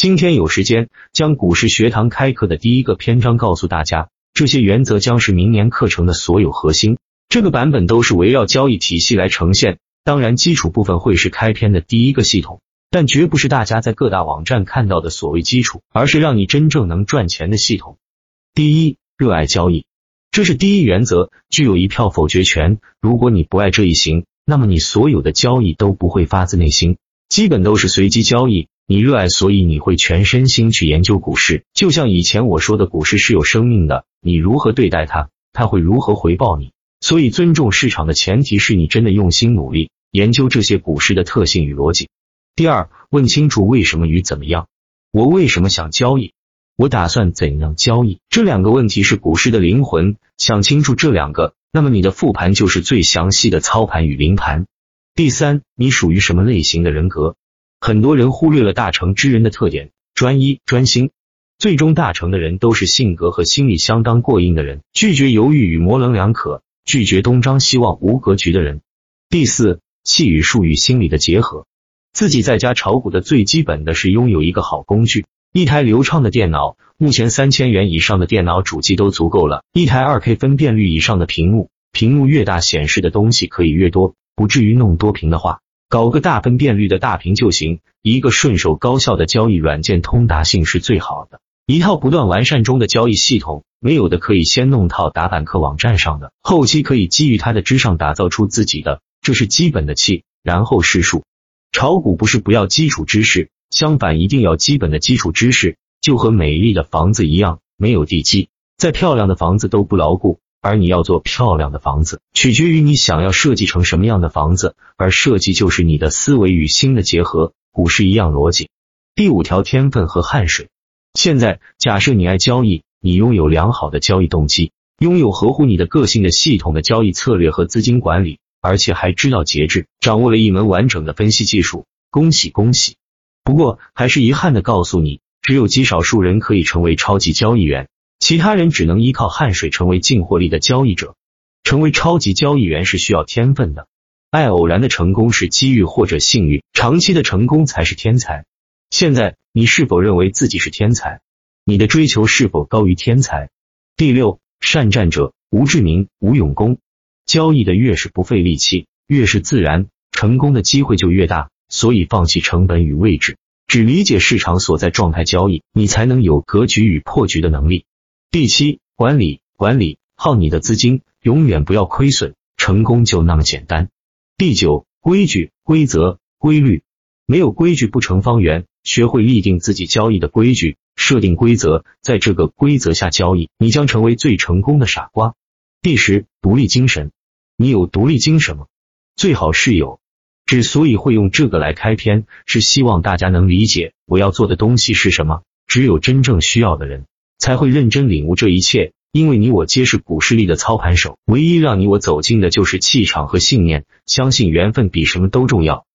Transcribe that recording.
今天有时间，将股市学堂开课的第一个篇章告诉大家，这些原则将是明年课程的所有核心。这个版本都是围绕交易体系来呈现，当然基础部分会是开篇的第一个系统，但绝不是大家在各大网站看到的所谓基础，而是让你真正能赚钱的系统。第一，热爱交易，这是第一原则，具有一票否决权。如果你不爱这一行，那么你所有的交易都不会发自内心，基本都是随机交易。你热爱，所以你会全身心去研究股市。就像以前我说的，股市是有生命的，你如何对待它，它会如何回报你。所以，尊重市场的前提是你真的用心努力研究这些股市的特性与逻辑。第二，问清楚为什么与怎么样。我为什么想交易？我打算怎样交易？这两个问题是股市的灵魂。想清楚这两个，那么你的复盘就是最详细的操盘与临盘。第三，你属于什么类型的人格？很多人忽略了大成之人的特点：专一、专心。最终大成的人都是性格和心理相当过硬的人，拒绝犹豫与模棱两可，拒绝东张西望、无格局的人。第四，气与术与心理的结合。自己在家炒股的最基本的是拥有一个好工具，一台流畅的电脑。目前三千元以上的电脑主机都足够了。一台二 K 分辨率以上的屏幕，屏幕越大显示的东西可以越多，不至于弄多屏的话。搞个大分辨率的大屏就行，一个顺手高效的交易软件，通达性是最好的。一套不断完善中的交易系统，没有的可以先弄套打板客网站上的，后期可以基于它的之上打造出自己的，这是基本的气，然后是数。炒股不是不要基础知识，相反一定要基本的基础知识，就和美丽的房子一样，没有地基，再漂亮的房子都不牢固。而你要做漂亮的房子，取决于你想要设计成什么样的房子，而设计就是你的思维与心的结合。股市一样逻辑。第五条，天分和汗水。现在假设你爱交易，你拥有良好的交易动机，拥有合乎你的个性的系统的交易策略和资金管理，而且还知道节制，掌握了一门完整的分析技术。恭喜恭喜！不过还是遗憾的告诉你，只有极少数人可以成为超级交易员。其他人只能依靠汗水成为净获利的交易者，成为超级交易员是需要天分的。爱偶然的成功是机遇或者幸运，长期的成功才是天才。现在你是否认为自己是天才？你的追求是否高于天才？第六，善战者吴志明、吴永功。交易的越是不费力气，越是自然，成功的机会就越大。所以放弃成本与位置，只理解市场所在状态交易，你才能有格局与破局的能力。第七，管理管理好你的资金，永远不要亏损，成功就那么简单。第九，规矩规则规律，没有规矩不成方圆，学会立定自己交易的规矩，设定规则，在这个规则下交易，你将成为最成功的傻瓜。第十，独立精神，你有独立精神吗？最好是有。之所以会用这个来开篇，是希望大家能理解我要做的东西是什么。只有真正需要的人。才会认真领悟这一切，因为你我皆是股市里的操盘手，唯一让你我走近的就是气场和信念。相信缘分比什么都重要。